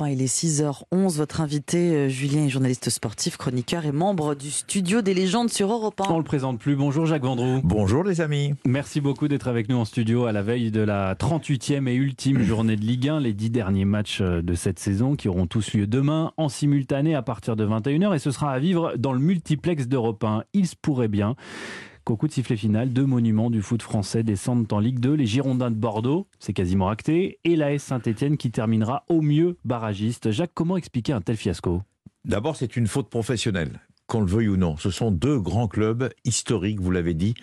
Europe 1, il est 6h11. Votre invité, euh, Julien, est journaliste sportif, chroniqueur et membre du studio des légendes sur Europe 1. On le présente plus. Bonjour Jacques Vendroux. Bonjour les amis. Merci beaucoup d'être avec nous en studio à la veille de la 38e et ultime journée de Ligue 1, les dix derniers matchs euh, de cette saison qui auront tous lieu demain en simultané à partir de 21h et ce sera à vivre dans le multiplex d'Europe 1. Il se pourrait bien qu'au coup de sifflet final, deux monuments du foot français descendent en Ligue 2, les Girondins de Bordeaux, c'est quasiment acté, et l'AS Saint-Etienne qui terminera au mieux barragiste. Jacques, comment expliquer un tel fiasco? D'abord, c'est une faute professionnelle, qu'on le veuille ou non. Ce sont deux grands clubs historiques, vous l'avez dit,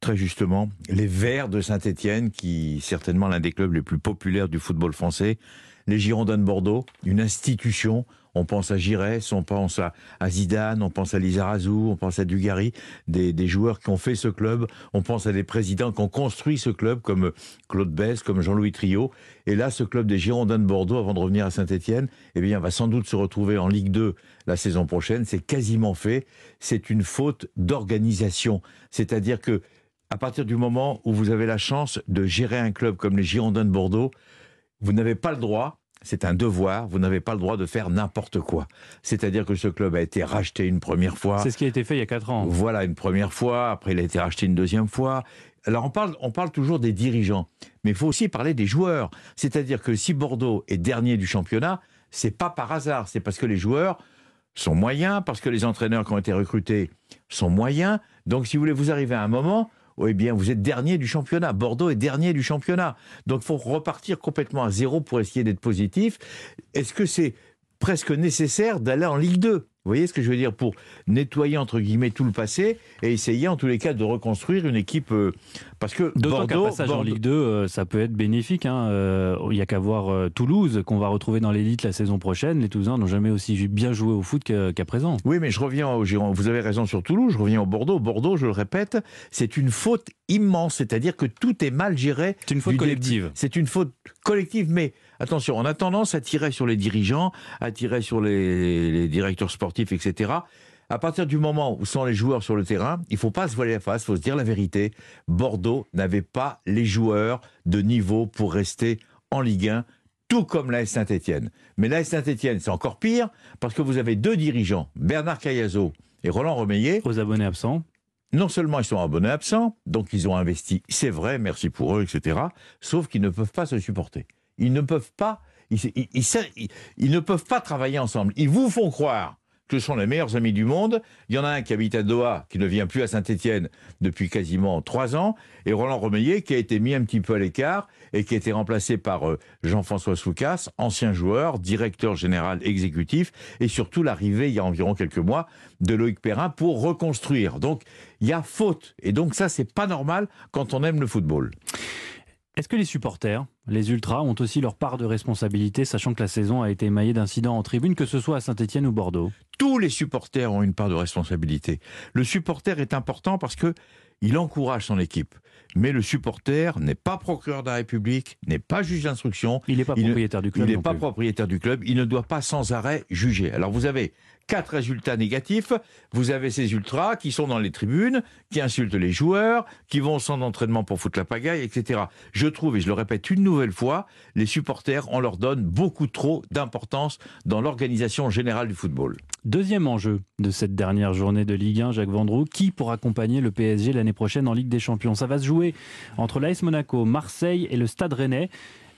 très justement. Les Verts de Saint-Etienne, qui certainement l'un des clubs les plus populaires du football français. Les Girondins de Bordeaux, une institution on pense à Giresse, on pense à, Zidane, on pense à Lizarazu, on pense à Dugarry, des, joueurs qui ont fait ce club. On pense à des présidents qui ont construit ce club, comme Claude Bess, comme Jean-Louis Trio. Et là, ce club des Girondins de Bordeaux, avant de revenir à Saint-Etienne, eh bien, va sans doute se retrouver en Ligue 2 la saison prochaine. C'est quasiment fait. C'est une faute d'organisation. C'est-à-dire que, à partir du moment où vous avez la chance de gérer un club comme les Girondins de Bordeaux, vous n'avez pas le droit c'est un devoir. Vous n'avez pas le droit de faire n'importe quoi. C'est-à-dire que ce club a été racheté une première fois. C'est ce qui a été fait il y a quatre ans. Voilà, une première fois. Après, il a été racheté une deuxième fois. Alors, on parle, on parle toujours des dirigeants. Mais il faut aussi parler des joueurs. C'est-à-dire que si Bordeaux est dernier du championnat, c'est pas par hasard. C'est parce que les joueurs sont moyens, parce que les entraîneurs qui ont été recrutés sont moyens. Donc, si vous voulez, vous arrivez à un moment eh bien, vous êtes dernier du championnat. Bordeaux est dernier du championnat. Donc, il faut repartir complètement à zéro pour essayer d'être positif. Est-ce que c'est presque nécessaire d'aller en Ligue 2 vous voyez ce que je veux dire Pour nettoyer, entre guillemets, tout le passé et essayer, en tous les cas, de reconstruire une équipe. Euh, parce que Bordeaux. passage en Ligue 2, euh, ça peut être bénéfique. Hein. Euh, il n'y a qu'à voir Toulouse, qu'on va retrouver dans l'élite la saison prochaine. Les Toulousains n'ont jamais aussi bien joué au foot qu'à présent. Oui, mais je reviens au Giron. Vous avez raison sur Toulouse, je reviens au Bordeaux. Bordeaux, je le répète, c'est une faute immense. C'est-à-dire que tout est mal géré. C'est une faute collective. C'est une faute collective, mais attention, on a tendance à tirer sur les dirigeants, à tirer sur les, directeurs sportifs, etc. À partir du moment où sont les joueurs sur le terrain, il faut pas se voiler la face, il faut se dire la vérité. Bordeaux n'avait pas les joueurs de niveau pour rester en Ligue 1, tout comme l'AS Saint-Etienne. Mais l'AS Saint-Etienne, c'est encore pire, parce que vous avez deux dirigeants, Bernard Cayazo et Roland Romeillet. Aux abonnés absents non seulement ils sont abonnés absents, donc ils ont investi, c'est vrai, merci pour eux, etc., sauf qu'ils ne peuvent pas se supporter. Ils ne peuvent pas, ils, ne peuvent pas travailler ensemble. Ils vous font croire que ce sont les meilleurs amis du monde. Il y en a un qui habite à Doha, qui ne vient plus à Saint-Étienne depuis quasiment trois ans, et Roland Romeillet qui a été mis un petit peu à l'écart et qui a été remplacé par euh, Jean-François Soucas, ancien joueur, directeur général exécutif, et surtout l'arrivée il y a environ quelques mois de Loïc Perrin pour reconstruire. Donc il y a faute, et donc ça c'est pas normal quand on aime le football. Est-ce que les supporters, les ultras, ont aussi leur part de responsabilité, sachant que la saison a été émaillée d'incidents en tribune, que ce soit à Saint-Etienne ou Bordeaux? Tous les supporters ont une part de responsabilité. Le supporter est important parce que il encourage son équipe. Mais le supporter n'est pas procureur de la République, n'est pas juge d'instruction. Il n'est pas propriétaire du club. Il n'est pas propriétaire du club. Il ne doit pas sans arrêt juger. Alors vous avez quatre résultats négatifs. Vous avez ces ultras qui sont dans les tribunes, qui insultent les joueurs, qui vont sans entraînement pour foutre la pagaille, etc. Je trouve, et je le répète une nouvelle fois, les supporters, on leur donne beaucoup trop d'importance dans l'organisation générale du football. Deuxième enjeu de cette dernière journée de Ligue 1, Jacques Vendroux, qui pour accompagner le PSG l'année prochaine en Ligue des Champions Ça va se jouer entre l'AS Monaco, Marseille et le Stade Rennais.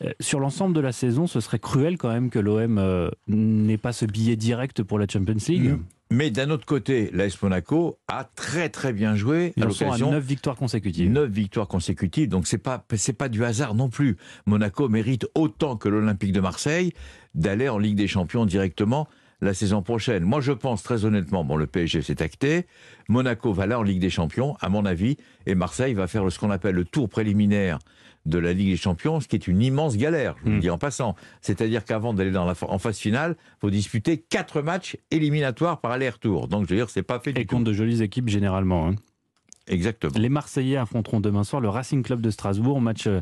Euh, sur l'ensemble de la saison, ce serait cruel quand même que l'OM euh, n'ait pas ce billet direct pour la Champions League. Mais d'un autre côté, l'AS Monaco a très très bien joué Ils à l'occasion. 9 victoires consécutives. 9 victoires consécutives, donc c'est pas c'est pas du hasard non plus. Monaco mérite autant que l'Olympique de Marseille d'aller en Ligue des Champions directement la saison prochaine. Moi, je pense très honnêtement, bon, le PSG s'est acté, Monaco va là en Ligue des Champions, à mon avis, et Marseille va faire ce qu'on appelle le tour préliminaire de la Ligue des Champions, ce qui est une immense galère, je vous le hmm. dis en passant. C'est-à-dire qu'avant d'aller dans la, en phase finale, il faut disputer quatre matchs éliminatoires par aller-retour. Donc, je veux dire, c'est pas fait du Et contre de jolies équipes généralement. Hein. Exactement. Les Marseillais affronteront demain soir le Racing Club de Strasbourg, match euh,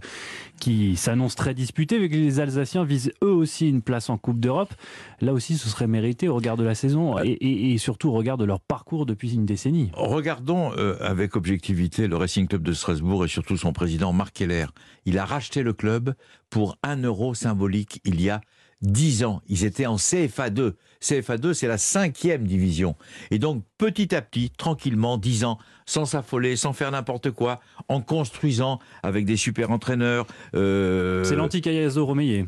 qui s'annonce très disputé, vu que les Alsaciens visent eux aussi une place en Coupe d'Europe. Là aussi, ce serait mérité au regard de la saison et, surtout au regard de leur parcours depuis une décennie. Regardons euh, avec objectivité le Racing Club de Strasbourg et surtout son président Marc Keller. Il a racheté le club pour un euro symbolique il y a 10 ans. Ils étaient en CFA 2. CFA 2, c'est la cinquième division. Et donc, petit à petit, tranquillement, 10 ans, sans s'affoler, sans faire n'importe quoi, en construisant avec des super entraîneurs. Euh... C'est l'anti-Cayazo Romeyer.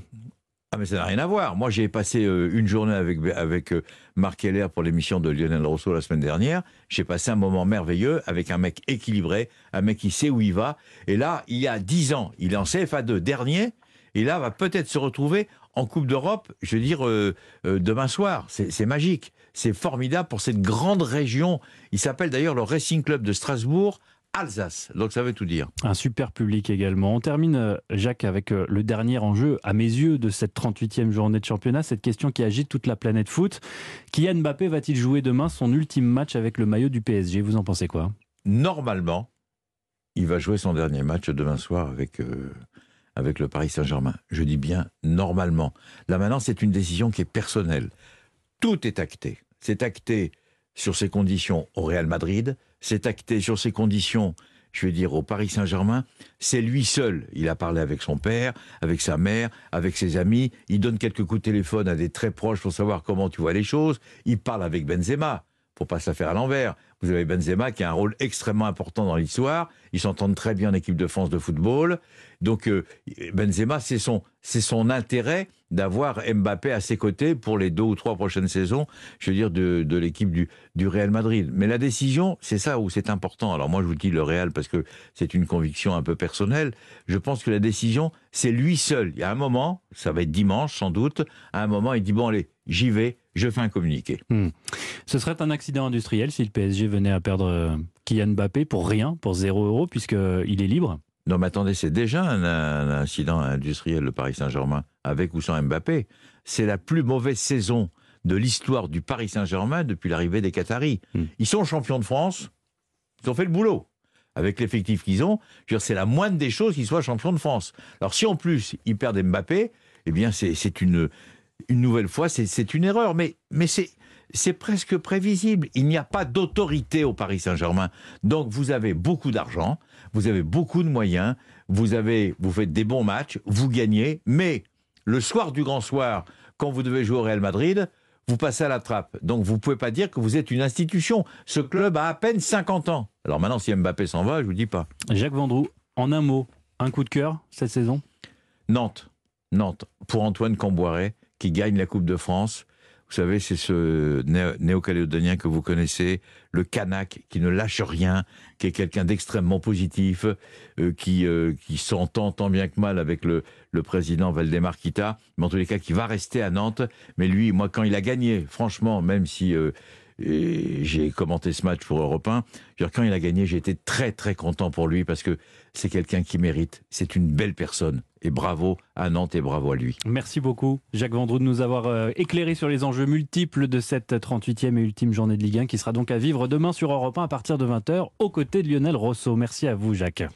Ah mais ça n'a rien à voir. Moi j'ai passé euh, une journée avec, avec euh, Marc Keller pour l'émission de Lionel Rousseau la semaine dernière. J'ai passé un moment merveilleux avec un mec équilibré, un mec qui sait où il va. Et là, il y a 10 ans, il est en CFA2 dernier, et là va peut-être se retrouver en Coupe d'Europe, je veux dire, euh, demain soir. C'est magique. C'est formidable pour cette grande région. Il s'appelle d'ailleurs le Racing Club de Strasbourg Alsace. Donc ça veut tout dire. Un super public également. On termine, euh, Jacques, avec euh, le dernier enjeu, à mes yeux, de cette 38e journée de championnat, cette question qui agite toute la planète foot. Kylian Mbappé va-t-il jouer demain son ultime match avec le maillot du PSG Vous en pensez quoi? Normalement, il va jouer son dernier match demain soir avec, euh, avec le Paris Saint-Germain. Je dis bien normalement. Là maintenant, c'est une décision qui est personnelle. Tout est acté. C'est acté sur ses conditions au Real Madrid, c'est acté sur ses conditions, je veux dire, au Paris Saint-Germain. C'est lui seul. Il a parlé avec son père, avec sa mère, avec ses amis. Il donne quelques coups de téléphone à des très proches pour savoir comment tu vois les choses. Il parle avec Benzema, pour pas se la faire à l'envers. Vous avez Benzema qui a un rôle extrêmement important dans l'histoire. Ils s'entendent très bien en équipe de France de football. Donc euh, Benzema, c'est son, c'est son intérêt d'avoir Mbappé à ses côtés pour les deux ou trois prochaines saisons, je veux dire, de, de l'équipe du, du Real Madrid. Mais la décision, c'est ça où c'est important. Alors moi, je vous dis le Real parce que c'est une conviction un peu personnelle. Je pense que la décision, c'est lui seul. Il y a un moment, ça va être dimanche sans doute, à un moment, il dit, bon allez, j'y vais, je fais un communiqué. Hmm. Ce serait un accident industriel si le PSG venait à perdre euh, Kylian Mbappé pour rien, pour zéro euro, puisqu'il est libre non, mais attendez, c'est déjà un, incident industriel, le Paris Saint-Germain, avec ou sans Mbappé. C'est la plus mauvaise saison de l'histoire du Paris Saint-Germain depuis l'arrivée des Qataris. Hmm. Ils sont champions de France, ils ont fait le boulot. Avec l'effectif qu'ils ont, c'est la moindre des choses qu'ils soient champions de France. Alors si en plus ils perdent Mbappé, eh bien c'est une, une nouvelle fois, c'est une erreur. Mais, mais c'est presque prévisible. Il n'y a pas d'autorité au Paris Saint-Germain. Donc vous avez beaucoup d'argent, vous avez beaucoup de moyens, vous, avez, vous faites des bons matchs, vous gagnez, mais le soir du grand soir, quand vous devez jouer au Real Madrid, vous passez à la trappe. Donc vous ne pouvez pas dire que vous êtes une institution. Ce club a à peine 50 ans. Alors maintenant, si Mbappé s'en va, je ne vous dis pas. Jacques Vendroux, en un mot, un coup de cœur cette saison? Nantes. Nantes. Pour Antoine Camboiret, qui gagne la Coupe de France vous savez, c'est ce néo-calédonien que vous connaissez, le Kanak, qui ne lâche rien, qui est quelqu'un d'extrêmement positif, euh, qui, euh, qui s'entend tant bien que mal avec le, le président Valdemar Kita, mais en tous les cas qui va rester à Nantes. Mais lui, moi, quand il a gagné, franchement, même si euh, j'ai commenté ce match pour Europe 1. Quand il a gagné, j'ai été très très content pour lui parce que c'est quelqu'un qui mérite. C'est une belle personne. Et bravo à Nantes et bravo à lui. Merci beaucoup, Jacques Vendroux, de nous avoir euh, éclairé sur les enjeux multiples de cette 38e et ultime journée de Ligue 1 qui sera donc à vivre demain sur Europe 1 à partir de 20h aux côtés de Lionel Rousseau. Merci à vous, Jacques.